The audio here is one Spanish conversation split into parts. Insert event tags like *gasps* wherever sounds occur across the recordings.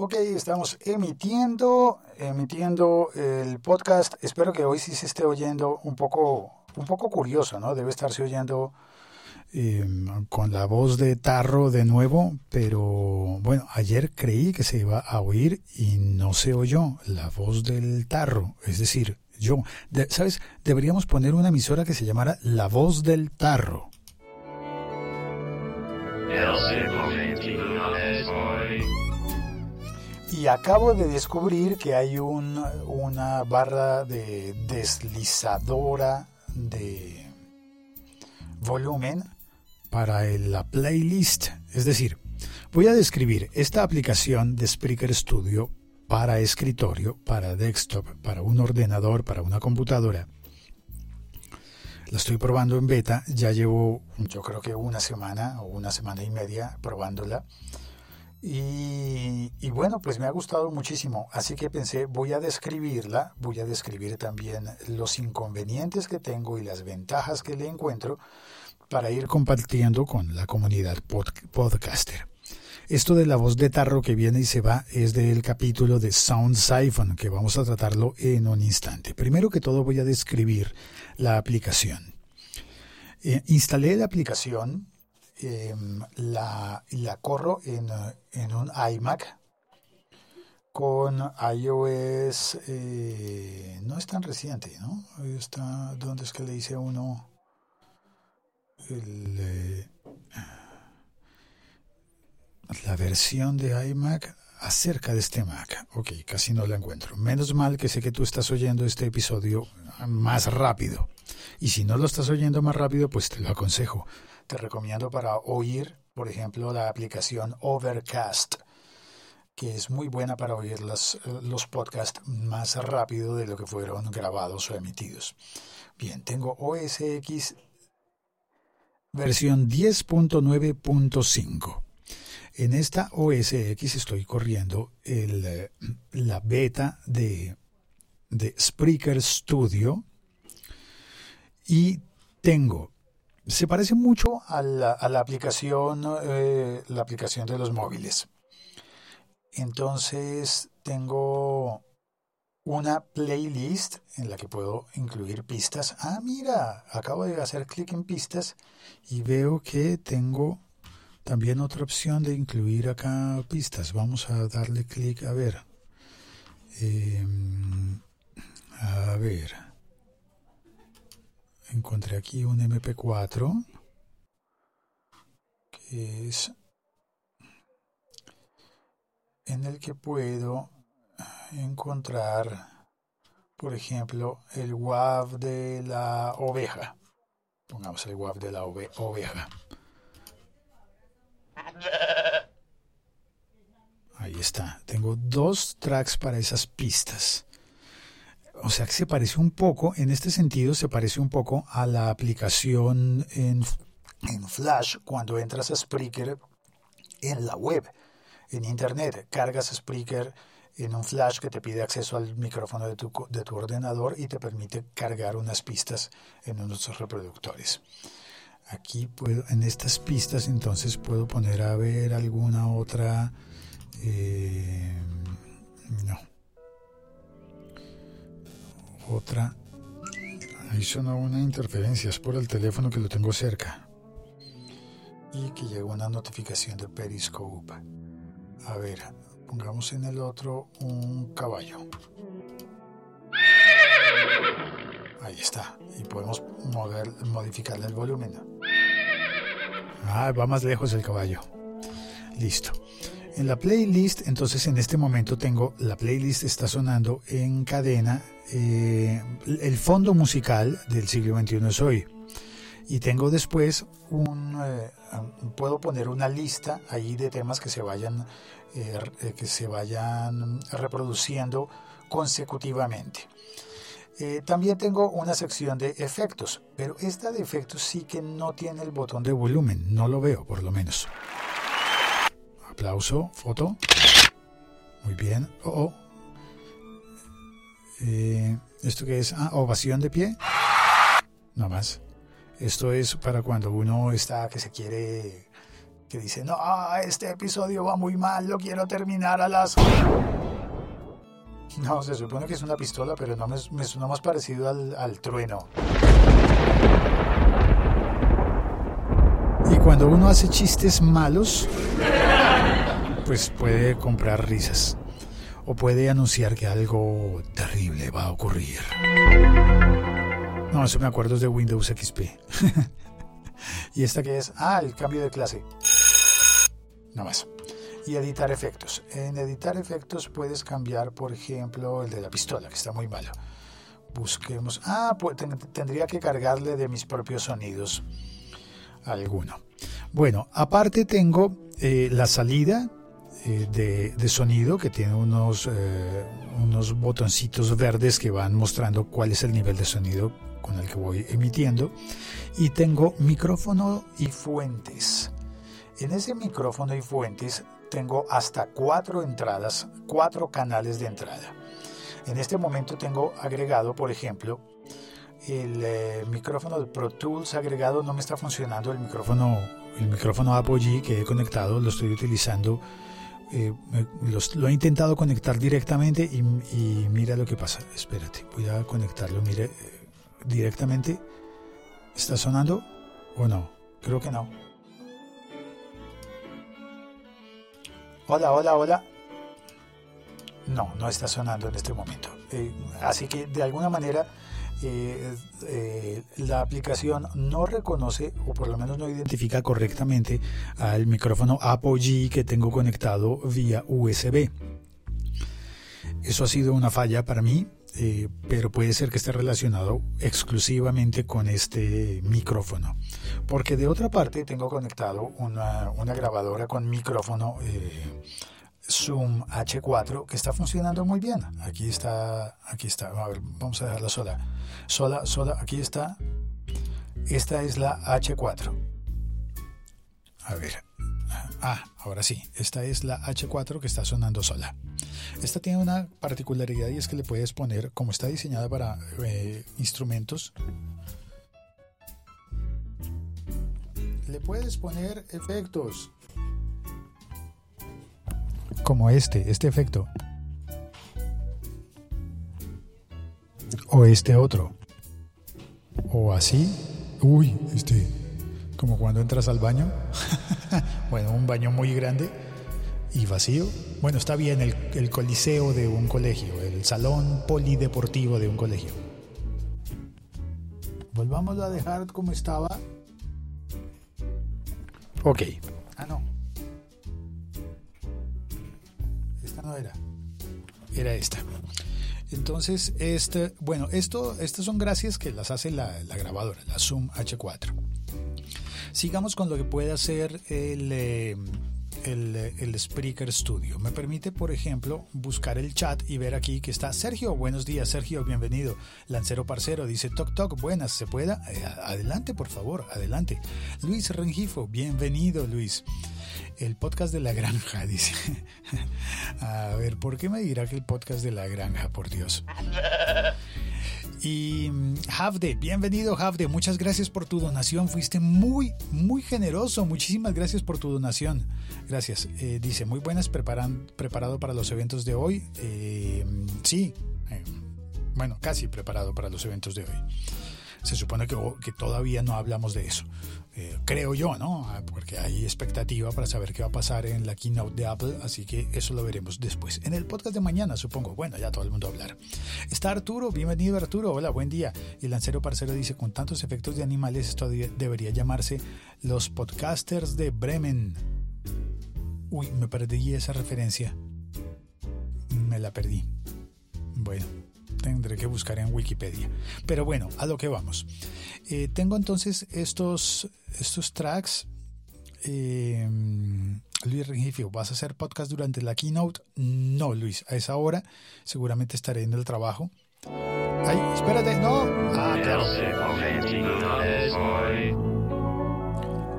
Ok, estamos emitiendo, emitiendo el podcast. Espero que hoy sí se esté oyendo un poco, un poco curioso, ¿no? Debe estarse oyendo em, con la voz de Tarro de nuevo, pero bueno, ayer creí que se iba a oír y no se oyó la voz del Tarro, es decir, yo. ¿Sabes? Deberíamos poner una emisora que se llamara La Voz del Tarro. Y acabo de descubrir que hay un, una barra de deslizadora de volumen para la playlist. Es decir, voy a describir esta aplicación de Spreaker Studio para escritorio, para desktop, para un ordenador, para una computadora. La estoy probando en beta, ya llevo yo creo que una semana o una semana y media probándola. Y, bueno, pues me ha gustado muchísimo, así que pensé, voy a describirla, voy a describir también los inconvenientes que tengo y las ventajas que le encuentro para ir compartiendo con la comunidad podcaster. Esto de la voz de tarro que viene y se va es del capítulo de Sound Siphon, que vamos a tratarlo en un instante. Primero que todo voy a describir la aplicación. Eh, instalé la aplicación Em, la, la, corro en, en, un iMac con iOS, eh, no es tan reciente, ¿no? Está, ¿Dónde es que le dice uno? Eh, la versión de iMac acerca de este Mac. Ok, casi no la encuentro. Menos mal que sé que tú estás oyendo este episodio más rápido. Y si no lo estás oyendo más rápido, pues te lo aconsejo te recomiendo para oír, por ejemplo, la aplicación Overcast, que es muy buena para oír los, podcasts más rápido de lo que fueron grabados o emitidos. Bien, tengo OS X versión 10.9.5. En esta OS X estoy corriendo el, la beta de, de Spreaker Studio y tengo se parece mucho a la, aplicación, eh, la aplicación de los móviles. Entonces tengo una playlist en la que puedo incluir pistas. Ah, mira, acabo de hacer clic en pistas y veo que tengo también otra opción de incluir acá pistas. Vamos a darle clic a ver. Em, a ver encontré aquí un MP4 que es en el que puedo encontrar, por ejemplo, el WAV de la oveja. Pongamos el WAV de la oveja. Ahí está. Tengo dos tracks para esas pistas o sea que se parece un poco, en este sentido, se parece un poco a la aplicación en, Flash cuando entras a Spreaker en la web, en Internet. Cargas Spreaker en un Flash que te pide acceso al micrófono de tu, de tu ordenador y te permite cargar unas pistas en unos reproductores. Aquí puedo, en estas pistas entonces puedo poner a ver alguna otra... Eh, no, otra. Ahí sonó una interferencia, es por el teléfono que lo tengo cerca. Y que llegó una notificación de Periscope. A ver, pongamos en el otro un caballo. Ahí está. Y podemos modificarle el volumen. Ah, va más lejos el caballo. Listo. En la playlist, entonces en este momento tengo, la playlist está sonando en cadena, eh, el fondo musical del siglo XXI es hoy. Y tengo después un, eh, puedo poner una lista ahí de temas que se vayan, eh, que se vayan reproduciendo consecutivamente. también tengo una sección de efectos, pero esta de efectos sí que no tiene el botón de volumen, no lo veo por lo menos. Aplauso, foto. Muy bien. Oh, oh. Eh, ¿Esto qué es? Ah, ovación de pie. No más. Esto es para cuando uno está que se quiere que dice, no, este episodio va muy mal, lo quiero terminar a las... No, se supone que es una pistola, pero no me, me suena más parecido al, al trueno. Y cuando uno hace chistes malos, pues puede comprar risas o puede anunciar que algo terrible va a ocurrir. No, eso me acuerdo es de Windows XP. *laughs* ¿Y esta que es? Ah, el cambio de clase. No más. Y editar efectos. En editar efectos puedes cambiar, por ejemplo, el de la pistola, que está muy malo. Busquemos. Ah, pues tendría que cargarle de mis propios sonidos alguno. Bueno, aparte tengo eh, la salida eh, de, sonido que tiene unos, eh, unos botoncitos verdes que van mostrando cuál es el nivel de sonido con el que voy emitiendo. Y tengo micrófono y fuentes. En ese micrófono y fuentes tengo hasta cuatro entradas, cuatro canales de entrada. En este momento tengo agregado, por ejemplo, el eh, micrófono de Pro Tools agregado no me está funcionando. El micrófono, el micrófono Apogee que he conectado lo estoy utilizando. Eh, lo he intentado conectar directamente y, mira lo que pasa. Espérate, voy a conectarlo. Mire, eh, directamente. ¿Está sonando o no? Creo que no. Hola, hola, hola. No, no está sonando en este momento. así que de alguna manera eh, eh, la aplicación no reconoce o por lo menos no identifica correctamente al micrófono Apogee que tengo conectado vía USB. Eso ha sido una falla para mí, eh, pero puede ser que esté relacionado exclusivamente con este micrófono. Porque de otra parte tengo conectado una grabadora con micrófono Zoom H4 que está funcionando muy bien. Aquí está, aquí está. A ver, vamos a dejarla sola. Sola, sola, aquí está. Esta es la H4. A ver. Ah, ahora sí. Esta es la H4 que está sonando sola. Esta tiene una particularidad y es que le puedes poner, como está diseñada para eh, instrumentos, le puedes poner efectos como este, este efecto. O este otro. O así. Uy, este. Como cuando entras al baño. *laughs* bueno, un baño muy grande y vacío. Bueno, está bien el, el coliseo de un colegio, el salón polideportivo de un colegio. Volvamos a dejar como estaba. Ok. Era. Era esta. Entonces, este, bueno, esto, estas son gracias que las hace la, grabadora, la Zoom H4. Sigamos con lo que puede hacer el, eh, el, el, Spreaker Studio. Me permite, por ejemplo, buscar el chat y ver aquí que está Sergio. Buenos días, Sergio, bienvenido. Lancero Parcero dice Toc Toc, buenas, ¿se pueda? Eh, adelante, por favor, adelante. Luis Rengifo, bienvenido, Luis. El podcast de la granja, *laughs* dice. A ver, ¿por qué me dirá que el podcast de la granja, por Dios? Y mm, Havde, bienvenido Havde, muchas gracias por tu donación, fuiste muy, muy generoso, muchísimas gracias por tu donación. Gracias. Eh, dice, muy buenas, preparan, preparado para los eventos de hoy. Eh, sí, eh, bueno, casi preparado para los eventos de hoy. Se supone que, que todavía no hablamos de eso. Eh, creo yo, ¿no? Ah, porque hay expectativa para saber qué va a pasar en la keynote de Apple, así que eso lo veremos después. En el podcast de mañana, supongo. Bueno, ya todo el mundo hablar. Está Arturo, bienvenido Arturo, hola, buen día. Y el Lancero Parcero dice, con tantos efectos de animales, esto debería llamarse los podcasters de Bremen. Uy, me perdí esa referencia. Me la perdí. Bueno tendré que buscar en Wikipedia. Pero bueno, a lo que vamos. Eh, tengo entonces estos, estos tracks. Eh, Luis Rengifio, ¿vas a hacer podcast durante la keynote? No, Luis, a esa hora seguramente estaré en el trabajo. Ay, espérate, no. Ah.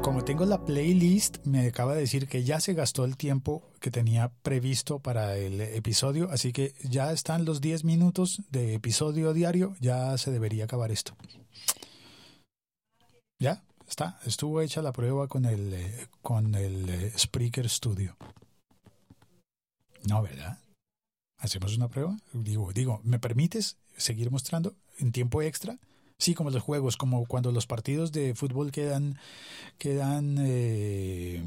Como tengo la playlist, me acaba de decir que ya se gastó el tiempo que tenía previsto para el episodio, así que ya están los 10 minutos de episodio diario, ya se debería acabar esto. ¿Ya? está, estuvo hecha la prueba con el, eh, con el eh, Spreaker Studio. No, ¿verdad? ¿Hacemos una prueba? Digo, digo, ¿me permites seguir mostrando en tiempo extra? Sí, como los juegos, como cuando los partidos de fútbol quedan, quedan eh,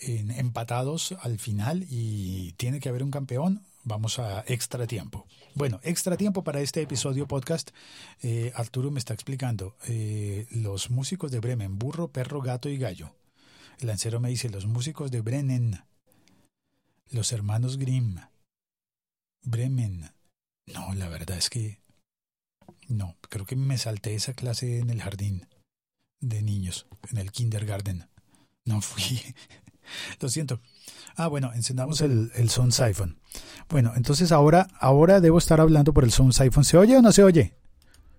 empatados al final y tiene que haber un campeón. Vamos a extra tiempo. Bueno, extra tiempo para este episodio podcast. Eh, Arturo me está explicando eh, los músicos de Bremen, burro, perro, gato y gallo. El lancero me dice los músicos de Bremen, los hermanos Grimm, Bremen. No, la verdad es que no, creo que me salté esa clase en el jardín de niños, en el kindergarten. No fui. *laughs* Lo siento. Ah, bueno, encendamos el, el Sound Siphon. Bueno, entonces ahora, ahora debo estar hablando por el Sound Siphon. ¿Se oye o no se oye?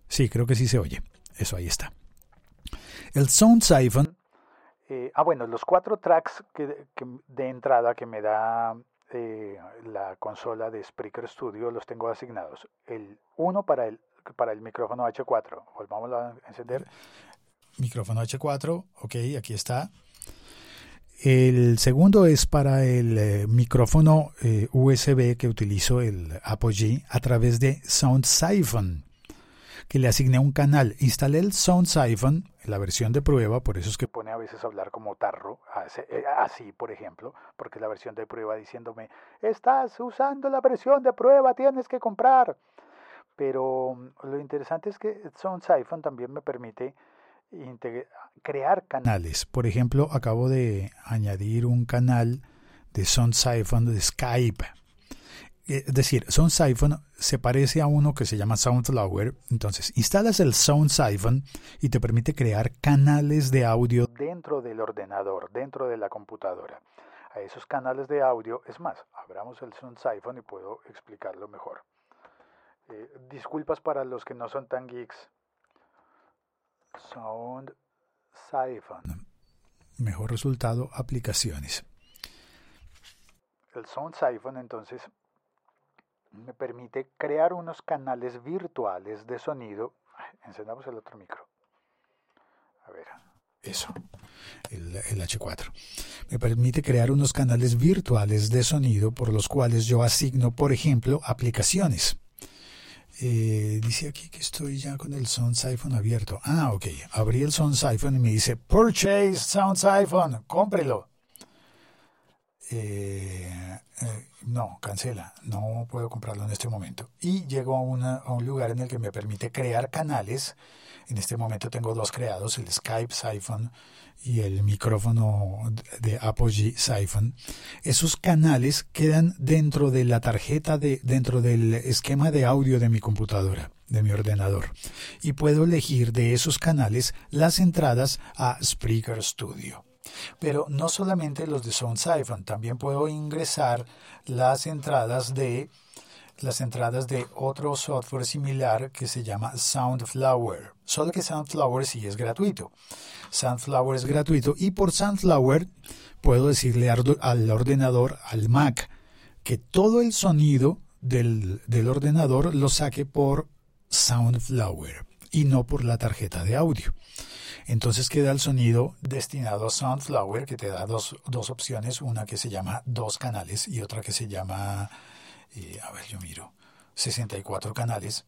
Sí, creo que sí se oye. Eso ahí está. El Sound Siphon. Eh, ah, bueno, los cuatro tracks de entrada que me da eh, la consola de Spreaker Studio los tengo asignados. El uno para el para el micrófono H4. Volvamos a encender. Micrófono H4, ok, aquí está. El segundo es para el eh, micrófono eh, USB que utilizo el Apogee a través de Sound Siphon, que le asigné un canal. Instalé el Sound Siphon, la versión de prueba, por eso es que pone a veces hablar como tarro, eh, así por ejemplo, porque la versión de prueba diciéndome, estás usando la versión de prueba, tienes que comprar. Pero mm, lo interesante es que Sound Siphon también me permite crear canales. Por ejemplo, acabo de añadir un canal de Sound Siphon de Skype. Es decir, Sound Siphon se parece a uno que se llama Soundflower. Entonces, instalas el Sound Siphon y te permite crear canales de audio dentro del ordenador, dentro de la computadora. A esos canales de audio, es más, abramos el Sound Siphon y puedo explicarlo mejor. Eh, disculpas para los que no son tan geeks. Sound Siphon. Mejor resultado, aplicaciones. El Sound Siphon entonces me permite crear unos canales virtuales de sonido. Encendamos el otro micro. A ver, eso, el, el, H4. Me permite crear unos canales virtuales de sonido por los cuales yo asigno, por ejemplo, aplicaciones. Eh, dice aquí que estoy ya con el Sound Siphon abierto. Ah, ok. Abrí el Sound Siphon y me dice Purchase Sound Siphon, cómprelo. Eh, eh, no, cancela. No puedo comprarlo en este momento. Y llego a, un lugar en el que me permite crear canales. En este momento tengo dos creados, el Skype Siphon y el micrófono de Apogee Siphon, esos canales quedan dentro de la tarjeta de dentro del esquema de audio de mi computadora, de mi ordenador, y puedo elegir de esos canales las entradas a Spreaker Studio. Pero no solamente los de Sound Siphon, también puedo ingresar las entradas de las entradas de otro software similar que se llama Soundflower. Solo que Soundflower sí es gratuito. Sunflower es gratuito y por Sunflower puedo decirle al ordenador, al Mac, que todo el sonido del, del ordenador lo saque por Soundflower y no por la tarjeta de audio. Entonces queda el sonido destinado a Soundflower que te da dos, dos opciones, una que se llama dos canales y otra que se llama, eh, a ver, yo miro, 64 canales.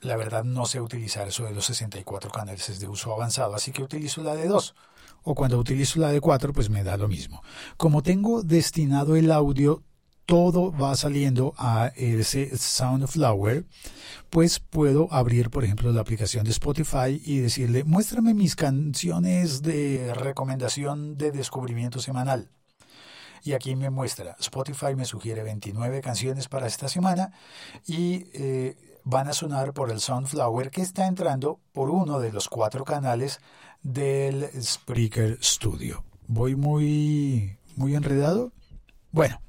La verdad no sé utilizar eso de los 64 canales, es de uso avanzado, así que utilizo la de 2. O cuando utilizo la de 4, pues me da lo mismo. Como tengo destinado el audio, todo va saliendo a ese Soundflower, pues puedo abrir, por ejemplo, la aplicación de Spotify y decirle, muéstrame mis canciones de recomendación de descubrimiento semanal. Y aquí me muestra, Spotify me sugiere 29 canciones para esta semana y eh, van a sonar por el Sunflower que está entrando por uno de los cuatro canales del Spreaker Studio. ¿Voy muy, muy enredado? Bueno,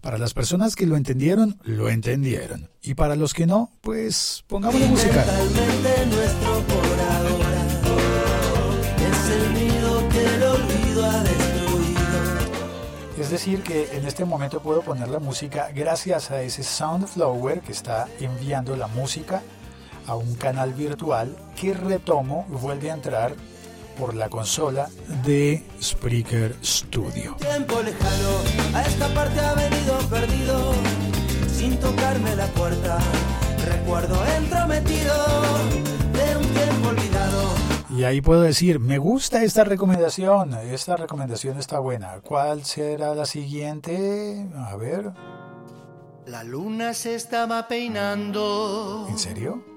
para las personas que lo entendieron, lo entendieron. Y para los que no, pues pongamos la música. nuestro es el que el olvido es decir, que en este momento puedo poner la música gracias a ese Soundflower que está enviando la música a un canal virtual que retomo, vuelve a entrar por la consola de Spreaker Studio. Tiempo lejano, a esta parte ha venido perdido, sin tocarme la puerta. Recuerdo entrometido de un tiempo olvidado. Y ahí puedo decir, me gusta esta recomendación, esta recomendación está buena. ¿Cuál será la siguiente? A ver. La luna se estaba peinando. ¿En serio?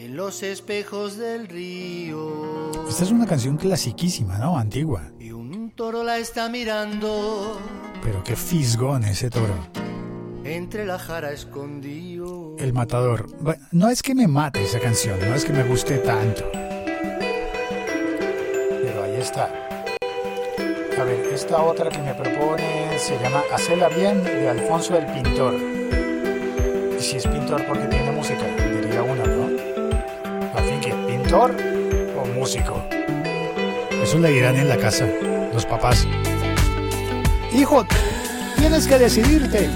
En los espejos del río. Esta es una canción clasiquísima, ¿no? Antigua. Y un toro la está mirando. Pero qué fisgón ese toro. Entre la jara escondido. El matador. Bueno, no es que me mate esa canción, no es que me guste tanto. Pero ahí está. A ver, esta otra que me propone se llama Hacela bien de Alfonso el Pintor. Y si es pintor porque tiene música, ¿pintor o músico? Eso le dirán en la casa, los papás. Hijo, tienes que decidirte.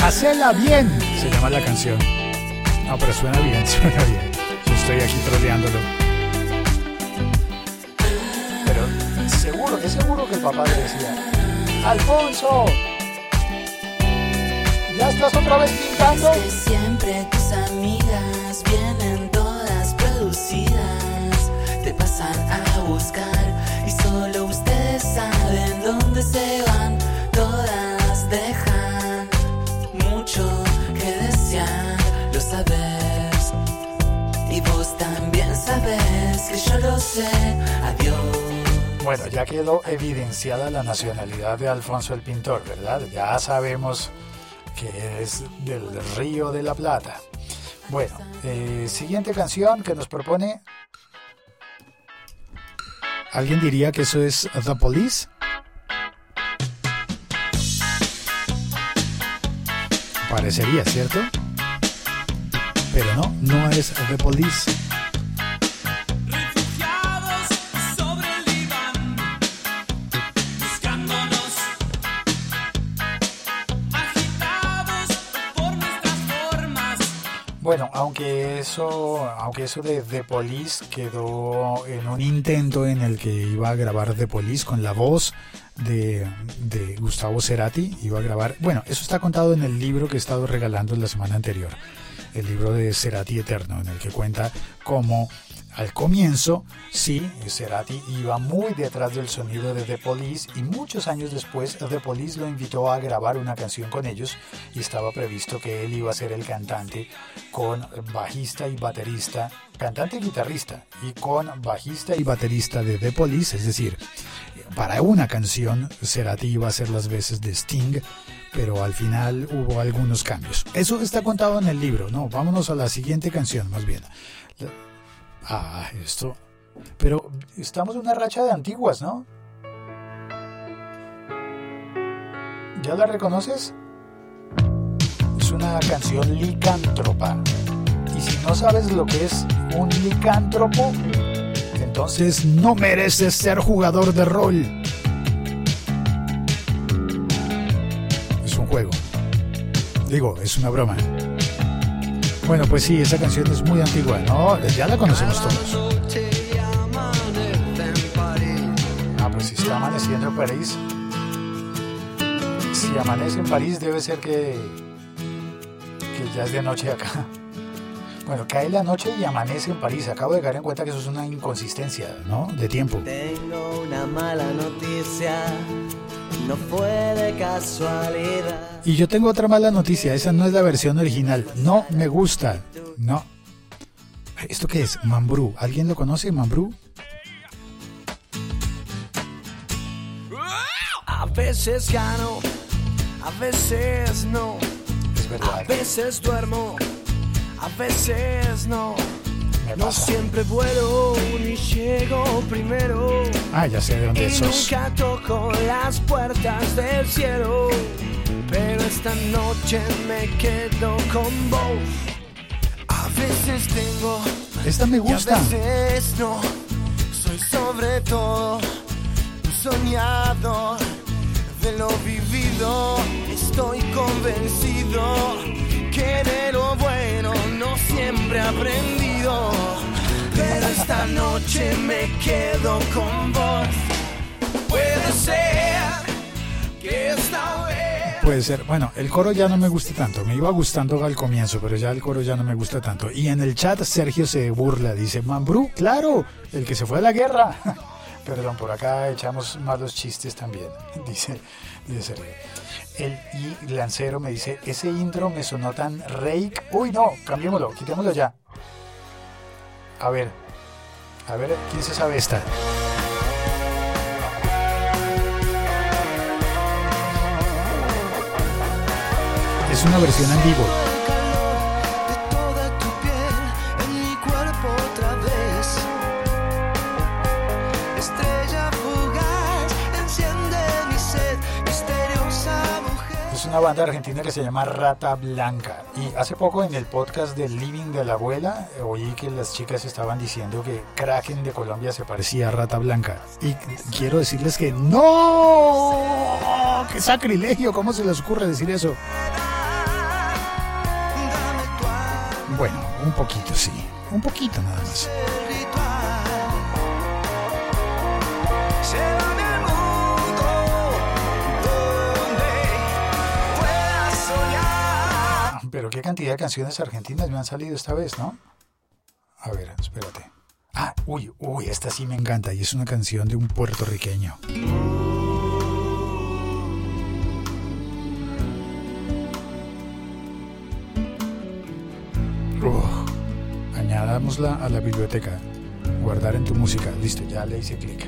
Hacela bien, se llama la canción. No, pero suena bien, *laughs* suena bien. Yo estoy aquí troleándolo. Pero seguro, es seguro que el papá le decía, Alfonso, ¿ya estás otra vez pintando? Que siempre tus amigas vienen pasan a buscar y solo ustedes saben dónde se van, todas dejan mucho que desear, lo sabes. Y vos también sabes que yo lo sé, adiós. Bueno, ya quedó evidenciada la nacionalidad de Alfonso el Pintor, ¿verdad? Ya sabemos que es del Río de la Plata. Bueno, eh, siguiente canción que nos propone. ¿Alguien diría que eso es The Police? Parecería, ¿cierto? Pero no, no es The Police. Bueno, aunque eso, aunque eso de The Police quedó en un intento en el que iba a grabar The Police con la voz de, de Gustavo Cerati, iba a grabar, bueno, eso está contado en el libro que he estado regalando la semana anterior, el libro de Cerati Eterno, en el que cuenta cómo al comienzo, sí, Cerati iba muy detrás del sonido de The Police y muchos años después The Police lo invitó a grabar una canción con ellos y estaba previsto que él iba a ser el cantante con bajista y baterista, cantante y guitarrista y con bajista y baterista de The Police, es decir, para una canción Cerati iba a hacer las veces de Sting, pero al final hubo algunos cambios. Eso está contado en el libro, no, vámonos a la siguiente canción más bien. Ah, esto. Pero estamos en una racha de antiguas, ¿no? ¿Ya la reconoces? Es una canción licántropa. Y si no sabes lo que es un licántropo, entonces no mereces ser jugador de rol. Es un juego. Digo, es una broma. Bueno, pues sí, esa canción es muy antigua, ¿no? Ya la conocemos todos. Ah, pues si está amaneciendo en París. Si amanece en París debe ser que, que ya es de noche acá. *laughs* Bueno, cae la noche y amanece en París. Acabo de caer en cuenta que eso es una inconsistencia, ¿no? De tiempo. Tengo una mala noticia, no fue de casualidad. Y yo tengo otra mala noticia, esa no es la versión original. No me gusta. No. ¿Esto qué es? Mambrú. ¿Alguien lo conoce, Mambrú? A veces gano, a veces no. Es A verdad. veces duermo, a veces no. Me No pasa. siempre vuelo ni llego primero. Ah, ya sé de dónde Y sos. nunca toco las puertas del cielo. Pero esta noche me quedo con vos. A veces tengo Esta me a gusta. veces no. Soy sobre todo un soñador de lo vivido. Estoy convencido de lo bueno no siempre he aprendido. Pero esta esta noche me quedo con vos. Puede ser que esta vez. Puede ser. Bueno, el coro ya no me gusta tanto. Me iba gustando al comienzo, pero ya el coro ya no me gusta tanto. Y en el chat Sergio se burla. Dice, Mambrú, claro, el que se fue a la guerra. *laughs* Perdón, por acá echamos malos chistes también. *laughs* Dice, dice Sergio. El y Lancero me dice, ese intro me sonó tan rake. Uy, no, cambiémoslo, quitémoslo ya. A ver, a ver, ¿quién se sabe esta? Es una versión en vivo. Una banda argentina que se llama Rata Blanca. Y hace poco en el podcast del Living de la Abuela eh, oí que las chicas estaban diciendo que Kraken de Colombia se parecía a Rata Blanca. Y quiero decirles que no. ¡Qué sacrilegio! ¿Cómo se les ocurre decir eso? Bueno, un poquito sí. Un poquito nada más. Pero qué cantidad de canciones argentinas me han salido esta vez, ¿no? A ver, espérate. Ah, uy, uy, esta sí me encanta y es una canción de un puertorriqueño. Uf, añadámosla a la biblioteca. Guardar en tu música. Listo, ya le hice clic.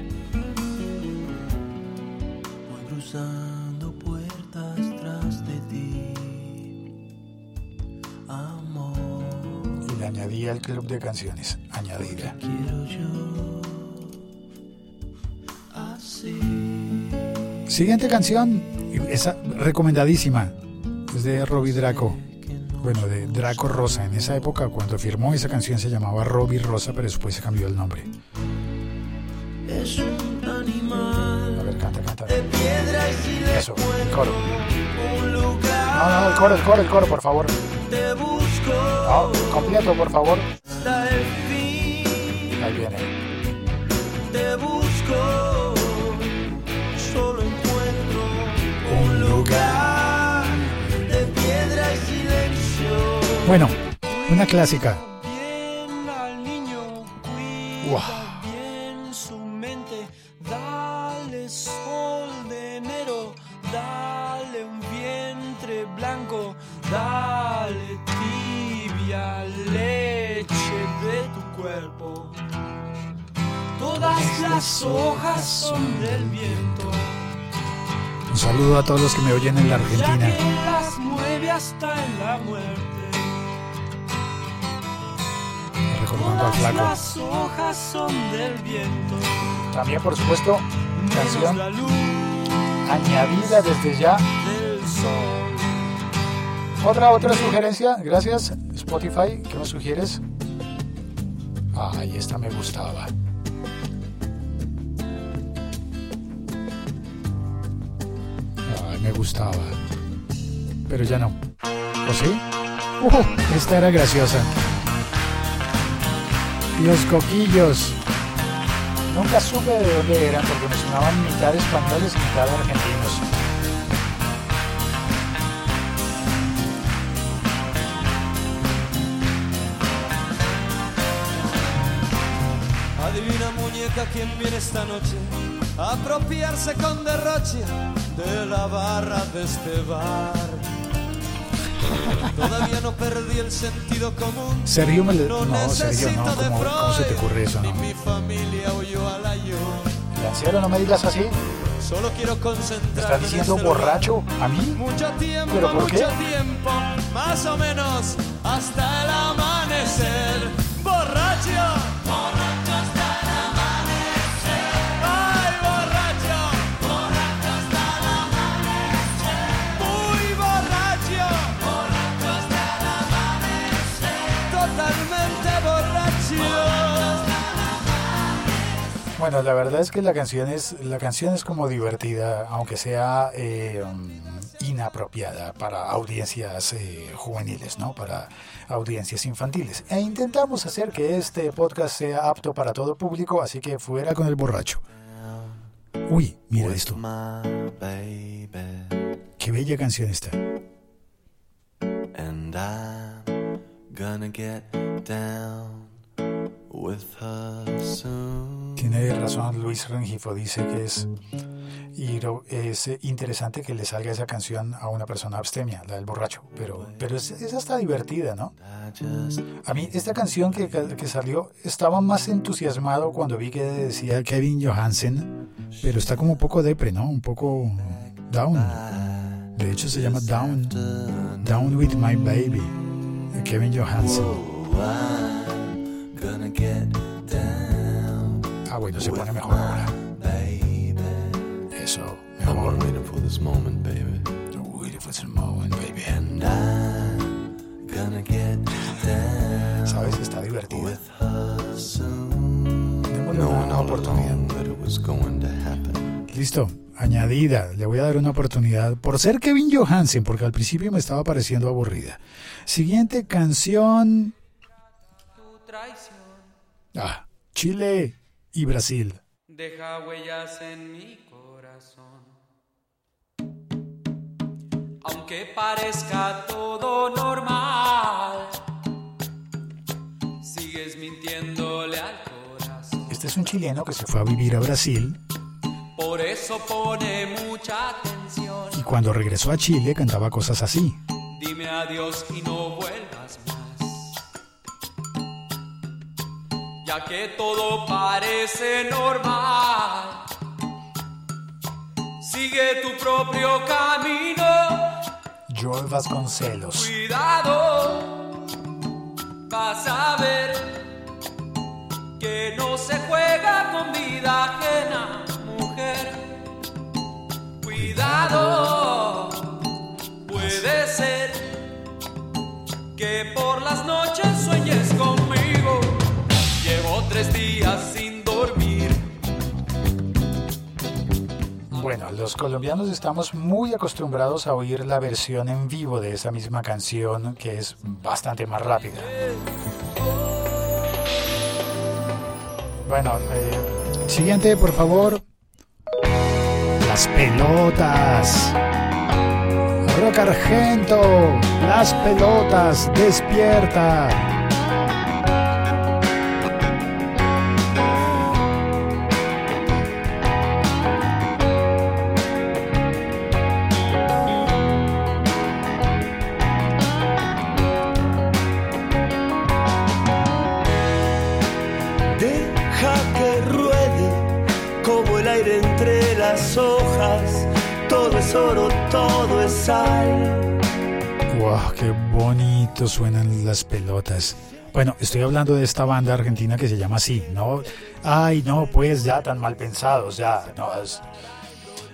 Y al club de canciones. Añadida. Siguiente canción, esa recomendadísima, es de Robbie Draco. Bueno, de Draco Rosa. En esa época, cuando firmó esa canción, se llamaba Robbie Rosa, pero después se cambió el nombre. Es un animal A ver, canta, canta. de piedra y si Eso, el coro. No, no, el coro, el coro, el coro, por favor. No, completo, por favor. hasta el fin. Ahí viene. Te busco, solo encuentro Un lugar. de piedra y silencio. Bueno, una clásica. Bien las hojas son del viento. Un saludo a todos los que me oyen en la Argentina. que las mueve hasta en la muerte. Recordando al flaco. las hojas son del viento. También, por supuesto, canción la luz añadida desde ya del sol. Otra, otra sugerencia, gracias Spotify, ¿qué me sugieres? Ay, esta me gustaba. Me gustaba. Pero ya no. ¿O sí? Uh, esta era graciosa. Los coquillos. Nunca supe de dónde eran porque me sonaban mitad españoles mitad argentinos. Adivina muñeca quién viene esta noche apropiarse con derroche de la barra de este bar. Todavía no perdí el sentido común. Sergio me le- No, no, Sergio, no, ¿cómo- cómo se te ocurre eso, Ni no? mi familia oyó a la yo. Lancero, no me digas así. Solo quiero ¿Me concentrarme estás en diciendo este borracho a mí? Mucho tiempo, ¿Pero por qué? mucho tiempo, más o menos hasta el amanecer. Borracho Bueno, la verdad es que la canción es, la canción es como divertida, aunque sea eh, um, inapropiada para audiencias eh, juveniles, ¿no? Para audiencias infantiles. E intentamos hacer que este podcast sea apto para todo público, así que fuera con el borracho. Uy, mira esto. Qué bella canción está. and I'm gonna get down with her soon. Tiene razón Luis Rengifo, dice que es, es eh, interesante que le salga esa canción a una persona abstemia, la del borracho, pero, pero es, es hasta divertida, ¿no? A mí esta canción que, que salió estaba más entusiasmado cuando vi que decía Kevin Johansen, pero está como un poco depre, ¿no? Un poco down. De hecho se llama Down, Down with My Baby, Kevin Johansen. I'm gonna get down, Ah, bueno, se pone mejor ahora. baby. Eso, mejor. been waiting for this moment, baby. Wait for some moment, baby. And I'm gonna get down ¿Sabes? Está divertida. with her soon. Démosle Knowing una oportunidad. that it was going to happen. Listo, añadida. Le voy a dar una oportunidad por ser Kevin Johansen, porque al principio me estaba pareciendo aburrida. Siguiente canción. Ah, Chile y Brasil. deja huellas en mi corazón. Aunque parezca todo normal, sigues mintiéndole al corazón. Este es un chileno que se fue a vivir a Brasil Por eso pone mucha atención. y cuando regresó a Chile cantaba cosas así. Dime adiós y no vuelvas más. Ya que todo parece normal. Sigue tu propio camino. Joel Vasconcelos. Cuidado. Vas a ver que no se juega con vida ajena, mujer. Cuidado. Puede ser que por las noches sueñes conmigo. Los colombianos estamos muy acostumbrados a oír la versión en vivo de esa misma canción que es bastante más rápida. Bueno, eh, siguiente, por favor. Las pelotas. Rock Argento. Las pelotas. Despierta. Wow, qué bonito suenan las pelotas. Bueno, estoy hablando de esta banda argentina que se llama así, ¿no? Ay, no, pues ya tan mal pensados, ya. No,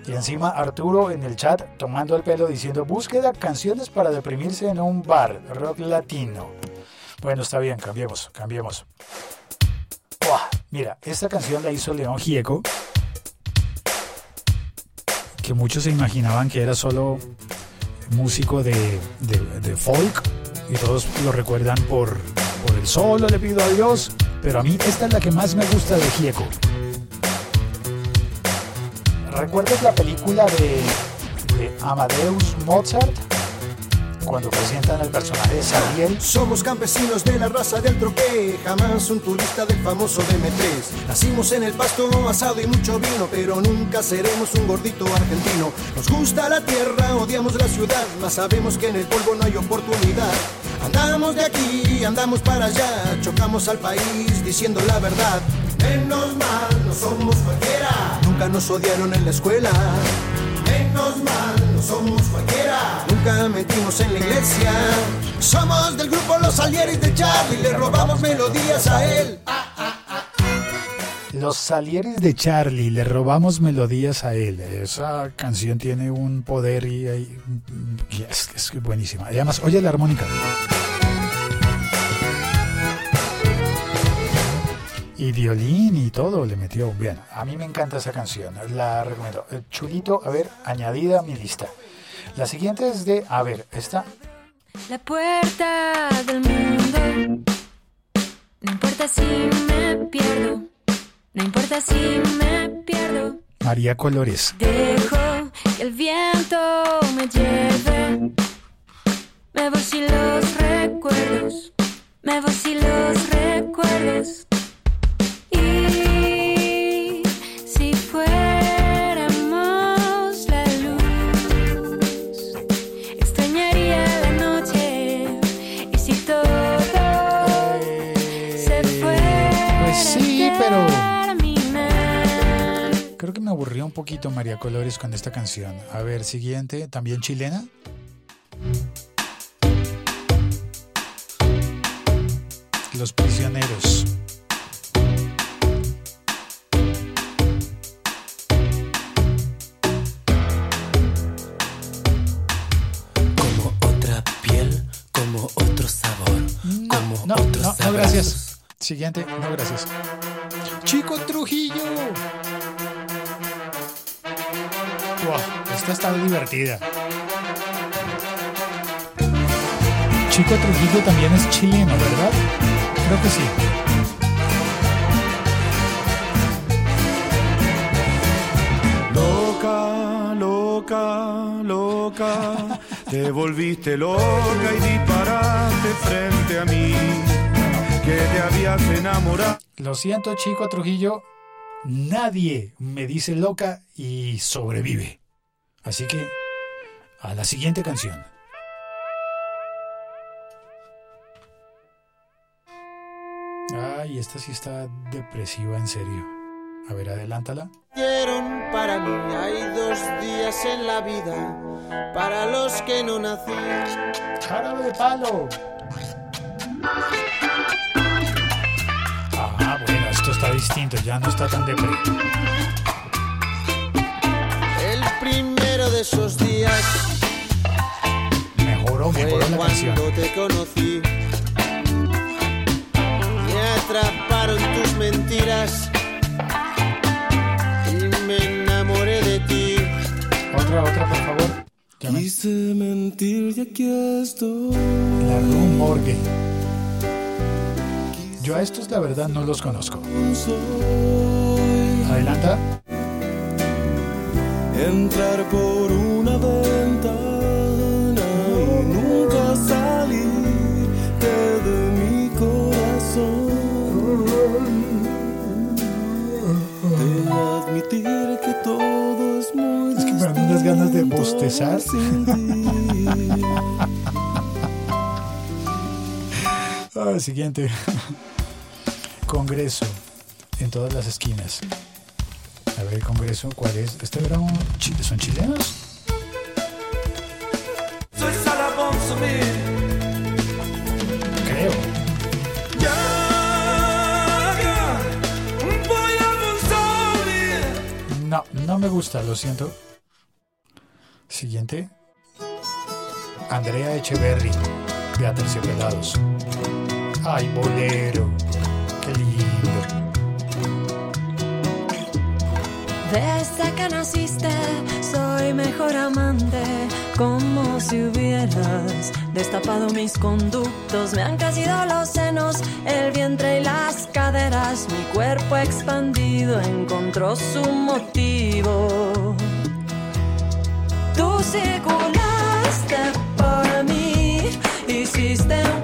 Y encima Arturo en el chat tomando el pelo diciendo búsqueda canciones para deprimirse en un bar, rock latino. Bueno, está bien, cambiemos, cambiemos. Mira, esta canción la hizo León Gieco, que muchos se imaginaban que era solo músico de, de- folk y todos lo recuerdan por, por el solo le pido a Dios, pero a mí esta es la que más me gusta de Gieco. ¿Recuerdas la película de, de Amadeus Mozart? Cuando presentan al personaje de. Somos campesinos de la raza del troqué, jamás un turista del famoso DM3. Nacimos en el pasto asado y mucho vino, pero nunca seremos un gordito argentino. Nos gusta la tierra, odiamos la ciudad, mas sabemos que en el polvo no hay oportunidad. Andamos de aquí, andamos para allá, chocamos al país diciendo la verdad. Menos mal, no somos cualquiera. Nunca nos odiaron en la escuela. Menos mal, somos cualquiera. Nunca mentimos en la iglesia. Somos del grupo Los Salieres de Charlie. Le robamos melodías a él. Los Salieres de Charlie, le robamos melodías a él. Esa canción tiene un poder y, y- y es, es buenísima. Y además, oye la armónica. Y violín y todo le metió. Bien, a mí me encanta esa canción, la recomiendo. Eh, Chulito, a ver, añadida a mi lista. La siguiente es de, a ver, esta, La puerta del mundo. No importa si me pierdo. No importa si me pierdo. María Colores. Dejo que el viento me lleve. Me voy sin los recuerdos. Me voy sin los recuerdos. Me aburrió un poquito María Colores con esta canción. A ver, siguiente, también chilena. Los prisioneros. Como otra piel, como otro sabor, como No, otros no, no, gracias. Siguiente, no, gracias. Chico Trujillo. Wow, esta está divertida. Chico Trujillo también es chileno, ¿verdad? Creo que sí. Loca, loca, loca, te volviste loca y disparaste frente a mí, que te habías enamorado. Lo siento, Chico Trujillo. Nadie me dice loca y sobrevive. Así que, a la siguiente canción. Ay, esta sí está depresiva en serio. A ver, adelántala. Para mí, hay dos días en la vida para los que no nací. ¡Jarabe de palo! Está distinto, ya no está tan depre. El primero de esos días Mejoró, fue mejoró la canción. cuando te conocí. Me atraparon tus mentiras y me enamoré de ti. Otra, otra, por favor. Quise mentir y aquí estoy. La Room Morgue. Yo a estos la verdad no los conozco. Adelanta. entrar por una ventana y nunca salir de mi corazón. Debo admitir que todo es muy Es que me dan unas ganas de bostezar. *laughs* Ah, siguiente. *laughs* Congreso. En todas las esquinas. A ver, Congreso, ¿cuál es? ¿Este era un chi- ¿Son chilenos? Creo. No, no me gusta, lo siento. Siguiente. Andrea Echeverry, de Aterciopelados. Ay, bolero. Qué lindo. Desde que naciste soy mejor amante, como si hubieras destapado mis conductos. Me han crecido los senos, el vientre y las caderas. Mi cuerpo expandido encontró su motivo. Tú circulaste por mí, hiciste un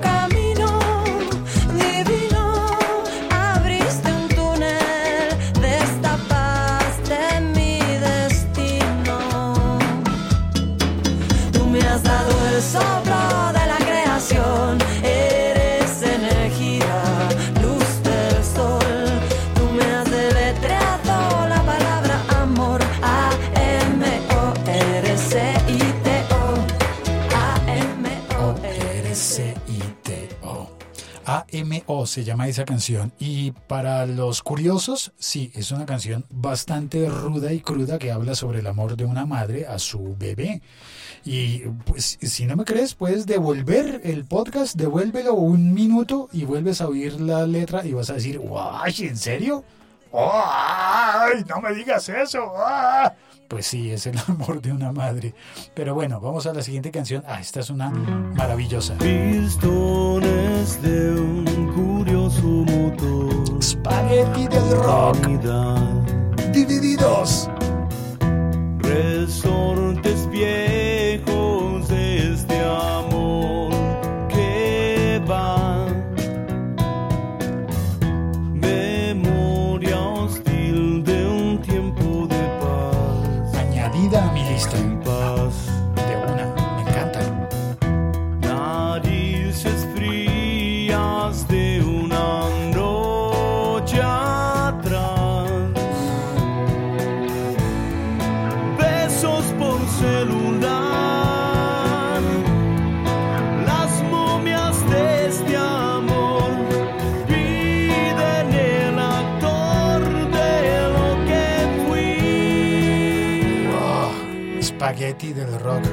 MO se llama esa canción. Y para los curiosos, sí, es una canción bastante ruda y cruda que habla sobre el amor de una madre a su bebé. Y pues si no me crees, puedes devolver el podcast, devuélvelo un minuto y vuelves a oír la letra y vas a decir, ¡guay! ¿En serio? ¡Ay! No me digas eso. ¡Ah! Pues sí, es el *laughs* amor de una madre. Pero bueno, vamos a la siguiente canción. Ah, esta es una maravillosa. Pistones de un curioso motor. Spaghetti del rock. Divididos. Resortes viejos de este amor Spaghetti del rock.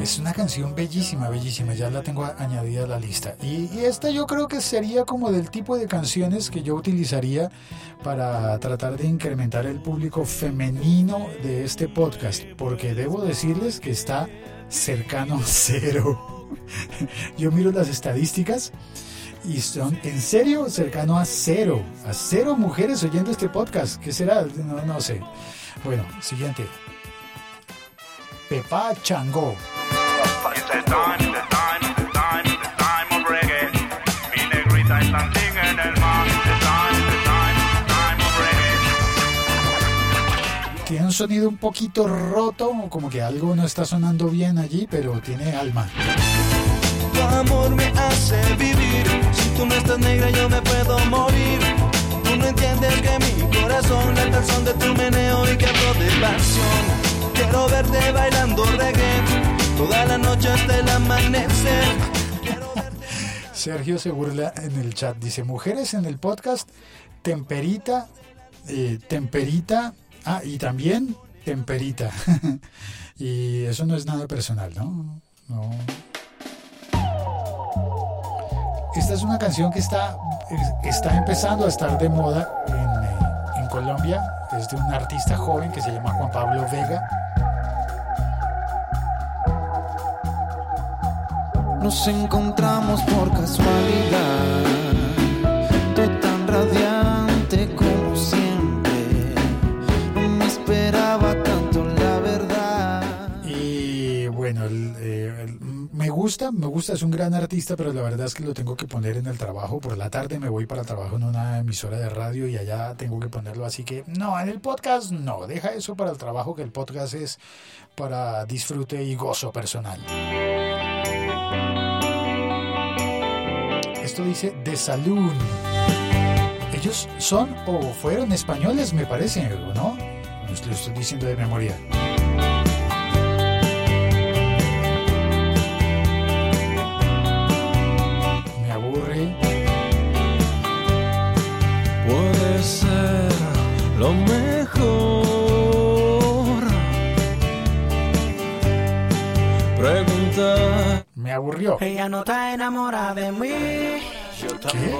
Es una canción bellísima, bellísima. Ya la tengo añadida a la lista. Y, y esta yo creo que sería como del tipo de canciones que yo utilizaría para tratar de incrementar el público femenino de este podcast. Porque debo decirles que está cercano a cero. Yo miro las estadísticas y son en serio cercano a cero. A cero mujeres oyendo este podcast. ¿Qué será? No, no sé. Bueno, siguiente. Pepa reggae. Tiene un sonido un poquito roto, como que algo no está sonando bien allí, pero tiene alma. Tu amor me hace vivir. Si tú no estás negra, yo me puedo morir. Tú no entiendes que mi de tu meneo y de pasión. Quiero verte bailando toda la noche hasta. Sergio se burla en el chat. Dice, mujeres en el podcast, temperita, eh, temperita, ah, y también temperita. *laughs* y eso no es nada personal, ¿no? Esta es una canción que está, es- está empezando a estar de moda en Colombia. Es de un artista joven que se llama Juan Pablo Vega. Nos encontramos por casualidad, tú tan radiante gusta, me gusta, es un gran artista, pero la verdad es que lo tengo que poner en el trabajo. Por la tarde me voy para el trabajo en una emisora de radio y allá tengo que ponerlo. Así que no, en el podcast no, deja eso para el trabajo, que el podcast es para disfrute y gozo personal. Esto dice The Saloon. Ellos son o fueron españoles, me parece, ¿o ¿no? Lo estoy diciendo de memoria. Ser lo mejor. Preguntar. Me aburrió. Ella no está enamorada de mí, Yo ¿Qué?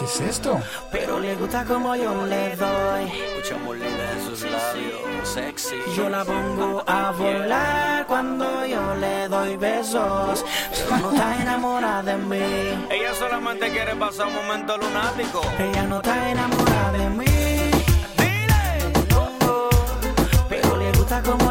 ¿Qué es esto? pero le gusta como yo le doy. Escuchamos linda en sus labios, sexy. Yo la pongo a volar cuando yo le doy besos, pero no está enamorada de mí. Ella solamente quiere pasar un momento lunático. Ella no está enamorada de mí. No, pero le gusta como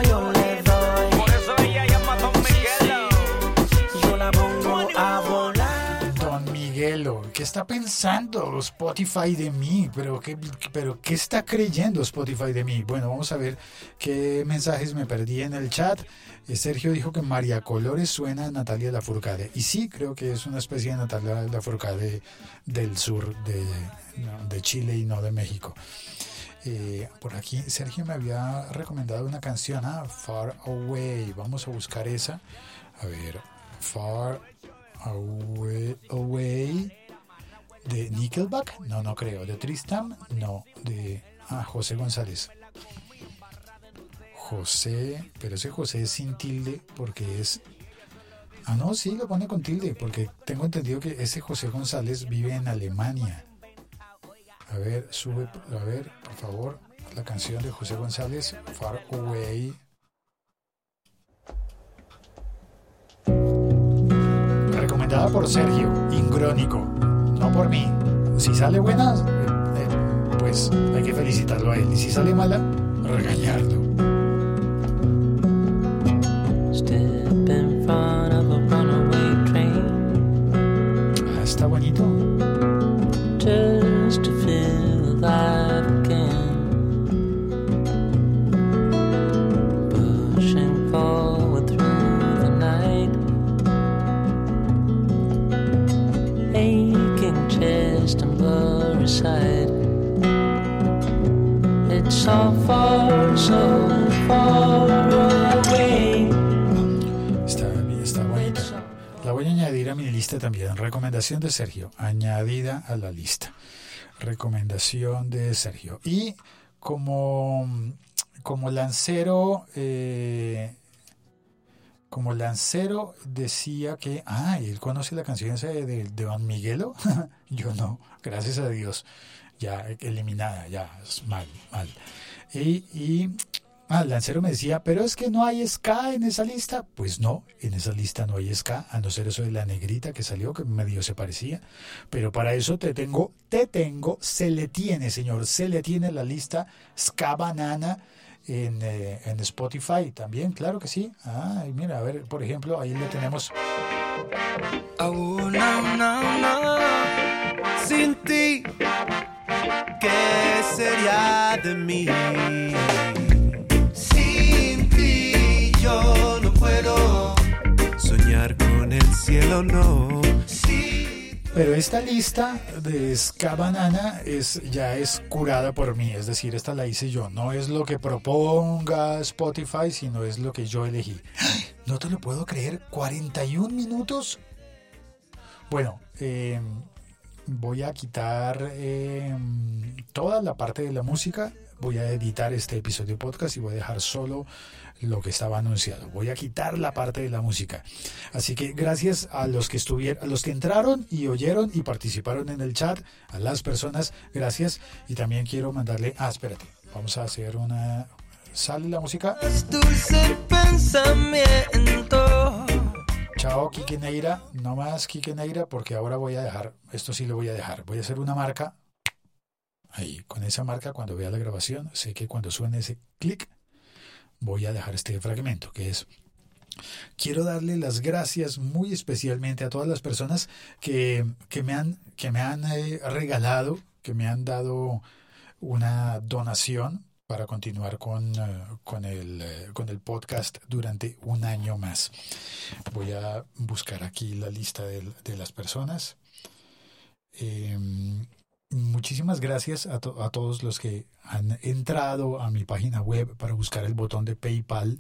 ¿qué está pensando Spotify de mí? ¿Pero qué, ¿Pero qué está creyendo Spotify de mí? Bueno, vamos a ver qué mensajes me perdí en el chat. Eh, Sergio dijo que María Colores suena a Natalia Lafourcade. Y sí, creo que es una especie de Natalia Lafourcade del sur de, Chile y no de México. Eh, por aquí Sergio me había recomendado una canción, ah, Far Away. Vamos a buscar esa. A ver, Far Away, Away de Nickelback, no, no creo, de Tristan, no, de ah, José González. José, pero ese José es sin tilde porque es... Ah, no, sí, lo pone con tilde, porque tengo entendido que ese José González vive en Alemania. A ver, sube, a ver, por favor, la canción de José González, Far Away. Recomendada por Sergio, Ingrónico, por mí. Si sale buena, eh, eh, pues hay que felicitarlo a él. Y si sale mala, regañarlo. Recomendación de Sergio. Añadida a la lista. Recomendación de Sergio. Y como, como lancero, eh, como lancero decía que, ah, él conoce la canción de, de, Don Miguelo. *laughs* Yo no, gracias a Dios. Ya eliminada, ya es mal, mal. Y Ah, lancero me decía, pero es que no hay ska en esa lista. Pues no, en esa lista no hay ska, a no ser eso de la negrita que salió, que medio se parecía. Pero para eso te tengo, te tengo, se le tiene, señor, se le tiene la lista Ska Banana en, eh, en Spotify también, claro que sí. Ah, y mira, a ver, por ejemplo, ahí le tenemos. Oh. Sin ti, ¿qué sería de mí? Pero esta lista de Ska Banana es, ya es curada por mí, es decir, esta la hice yo. No es lo que proponga Spotify, sino es lo que yo elegí. *gasps* No te lo puedo creer, 41 minutos. Bueno, eh, voy a quitar eh, toda la parte de la música, voy a editar este episodio podcast y voy a dejar solo lo que estaba anunciado. Voy a quitar la parte de la música. Así que gracias a los que estuvieron, a los que entraron y oyeron y participaron en el chat, a las personas, gracias. Y también quiero mandarle, ah, espérate, vamos a hacer una, sale la música. Dulce pensamiento. Chao, Quique Neira. No más Quique Neira porque ahora voy a dejar, esto sí lo voy a dejar. Voy a hacer una marca. Ahí, con esa marca, cuando vea la grabación, sé que cuando suene ese clic, voy a dejar este fragmento, que es... Quiero darle las gracias muy especialmente a todas las personas que, que me han, que me han eh, regalado, que me han dado una donación para continuar con, uh, con, el, uh, con el podcast durante un año más. Voy a buscar aquí la lista de, de las personas. Eh, muchísimas gracias a, to a, todos los que han entrado a mi página web para buscar el botón de PayPal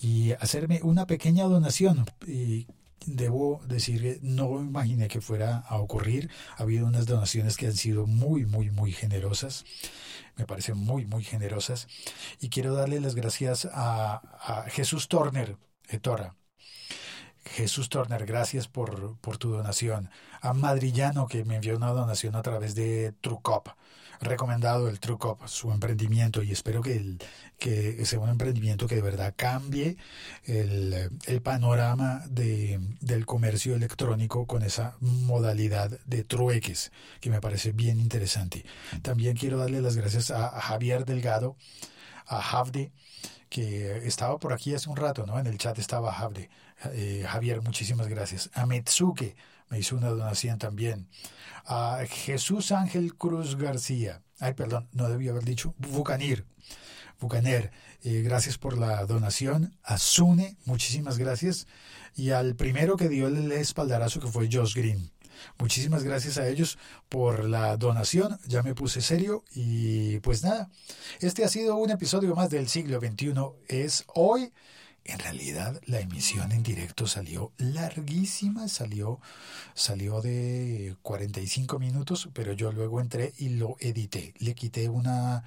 y hacerme una pequeña donación. Y debo decir que no imaginé que fuera a ocurrir. Ha habido unas donaciones que han sido muy, muy, muy generosas. Me parecen muy, muy generosas. Y quiero darle las gracias a, a Jesús Turner, Etora. Jesús Turner, gracias por, por, tu donación. A Madrillano, que me envió una donación a través de Trucop. Recomendado el Trucop, su emprendimiento, y espero que, el, que sea un emprendimiento que de verdad cambie el, el panorama de, del comercio electrónico con esa modalidad de trueques, que me parece bien interesante. También quiero darle las gracias a, a Javier Delgado, a Javde, que estaba por aquí hace un rato, ¿no? En el chat estaba Javde. Eh, Javier, muchísimas gracias. A Metsuke me hizo una donación también. A Jesús Ángel Cruz García. Ay, perdón, no debía haber dicho. Bucanir. Bucaner, eh, gracias por la donación. A Sune, muchísimas gracias. Y al primero que dio el espaldarazo que fue Josh Green. Muchísimas gracias a ellos por la donación. Ya me puse serio y pues nada. Este ha sido un episodio más del siglo XXI. Es hoy en realidad la emisión en directo salió larguísima, salió, salió de 45 minutos, pero yo luego entré y lo edité. Le quité una,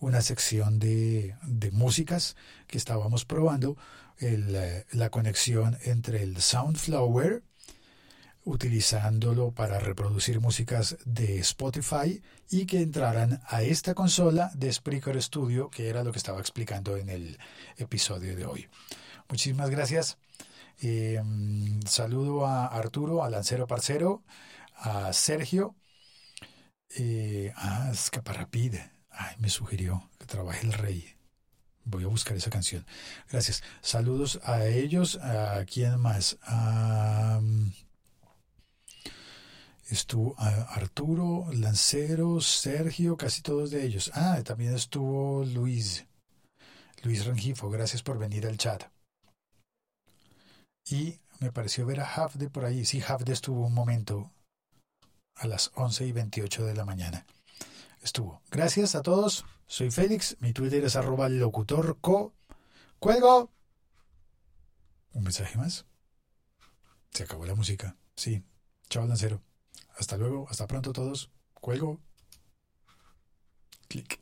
una sección de, de músicas que estábamos probando, eh, la conexión entre el Soundflower, utilizándolo para reproducir músicas de Spotify y que entraran a esta consola de Spreaker Studio, que era lo que estaba explicando en el episodio de hoy. Muchísimas gracias. Eh, saludo a Arturo, a Lancero Parcero, a Sergio, eh, a Escaparrapide. Ay, me sugirió que trabaje el rey. Voy a buscar esa canción. Gracias. Saludos a ellos. ¿A quién más? A, estuvo Arturo, Lancero, Sergio, casi todos de ellos. Ah, también estuvo Luis. Luis Rangifo, gracias por venir al chat. Y me pareció ver a Hafde por ahí. Sí, Hafde estuvo un momento a las 11 y 28 de la mañana. Estuvo. Gracias a todos. Soy Félix. Mi Twitter es arroba locutorco. ¡Cuelgo! ¿Un mensaje más? Se acabó la música. Sí. Chao, Lancero. Hasta luego. Hasta pronto todos. Cuelgo. Clic.